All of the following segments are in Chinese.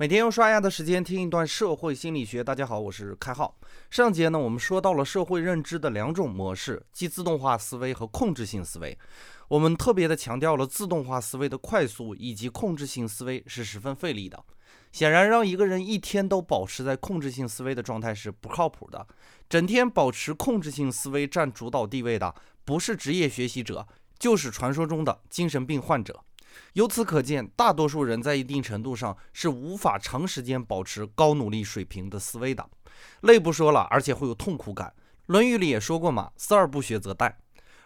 每天用刷牙的时间听一段社会心理学。大家好，我是开浩。上节呢，我们说到了社会认知的两种模式，即自动化思维和控制性思维。我们特别的强调了自动化思维的快速，以及控制性思维是十分费力的。显然，让一个人一天都保持在控制性思维的状态是不靠谱的。整天保持控制性思维占主导地位的，不是职业学习者，就是传说中的精神病患者。由此可见，大多数人在一定程度上是无法长时间保持高努力水平的思维的。累不说了，而且会有痛苦感。《论语》里也说过嘛，“思而不学则殆”。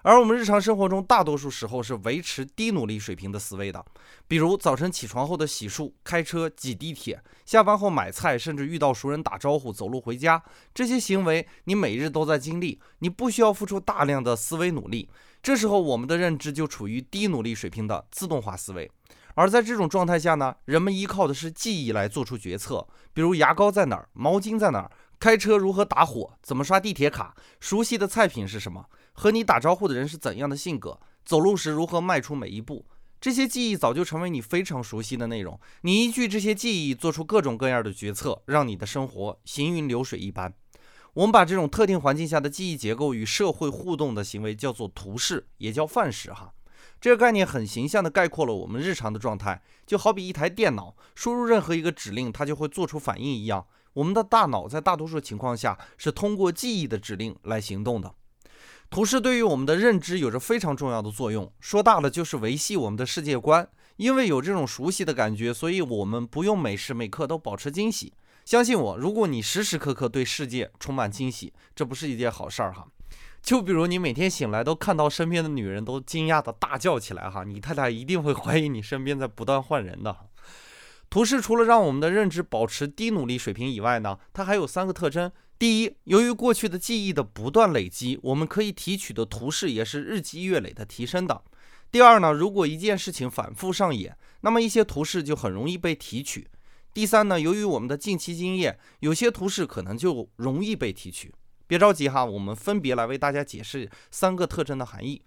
而我们日常生活中，大多数时候是维持低努力水平的思维的。比如早晨起床后的洗漱、开车、挤地铁，下班后买菜，甚至遇到熟人打招呼、走路回家，这些行为你每日都在经历，你不需要付出大量的思维努力。这时候，我们的认知就处于低努力水平的自动化思维。而在这种状态下呢，人们依靠的是记忆来做出决策，比如牙膏在哪儿，毛巾在哪儿。开车如何打火？怎么刷地铁卡？熟悉的菜品是什么？和你打招呼的人是怎样的性格？走路时如何迈出每一步？这些记忆早就成为你非常熟悉的内容。你依据这些记忆做出各种各样的决策，让你的生活行云流水一般。我们把这种特定环境下的记忆结构与社会互动的行为叫做图式，也叫范式。哈，这个概念很形象地概括了我们日常的状态，就好比一台电脑输入任何一个指令，它就会做出反应一样。我们的大脑在大多数情况下是通过记忆的指令来行动的。图示对于我们的认知有着非常重要的作用，说大了就是维系我们的世界观。因为有这种熟悉的感觉，所以我们不用每时每刻都保持惊喜。相信我，如果你时时刻刻对世界充满惊喜，这不是一件好事儿哈。就比如你每天醒来都看到身边的女人都惊讶的大叫起来哈，你太太一定会怀疑你身边在不断换人的。图示除了让我们的认知保持低努力水平以外呢，它还有三个特征。第一，由于过去的记忆的不断累积，我们可以提取的图示也是日积月累的提升的。第二呢，如果一件事情反复上演，那么一些图示就很容易被提取。第三呢，由于我们的近期经验，有些图示可能就容易被提取。别着急哈，我们分别来为大家解释三个特征的含义。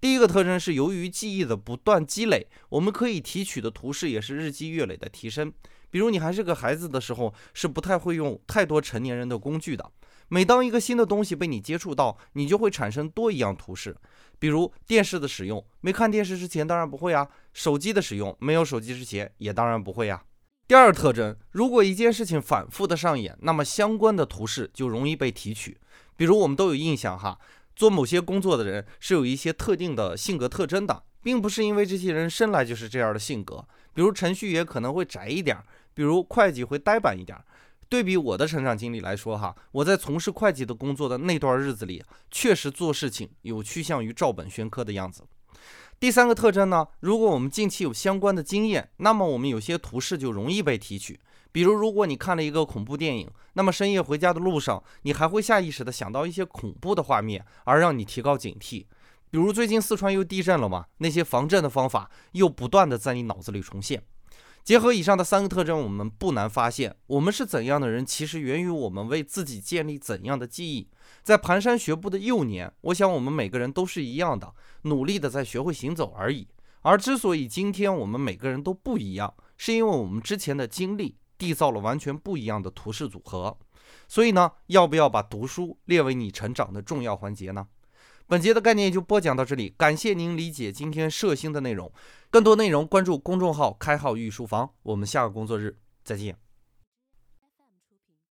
第一个特征是，由于记忆的不断积累，我们可以提取的图示也是日积月累的提升。比如你还是个孩子的时候，是不太会用太多成年人的工具的。每当一个新的东西被你接触到，你就会产生多一样图示。比如电视的使用，没看电视之前当然不会啊；手机的使用，没有手机之前也当然不会呀。第二特征，如果一件事情反复的上演，那么相关的图示就容易被提取。比如我们都有印象哈。做某些工作的人是有一些特定的性格特征的，并不是因为这些人生来就是这样的性格。比如程序员可能会宅一点，比如会计会呆板一点。对比我的成长经历来说，哈，我在从事会计的工作的那段日子里，确实做事情有趋向于照本宣科的样子。第三个特征呢，如果我们近期有相关的经验，那么我们有些图示就容易被提取。比如，如果你看了一个恐怖电影，那么深夜回家的路上，你还会下意识地想到一些恐怖的画面，而让你提高警惕。比如最近四川又地震了嘛，那些防震的方法又不断地在你脑子里重现。结合以上的三个特征，我们不难发现，我们是怎样的人，其实源于我们为自己建立怎样的记忆。在蹒跚学步的幼年，我想我们每个人都是一样的，努力的在学会行走而已。而之所以今天我们每个人都不一样，是因为我们之前的经历。缔造了完全不一样的图示组合，所以呢，要不要把读书列为你成长的重要环节呢？本节的概念就播讲到这里，感谢您理解今天摄星的内容。更多内容关注公众号“开号御书房”，我们下个工作日再见。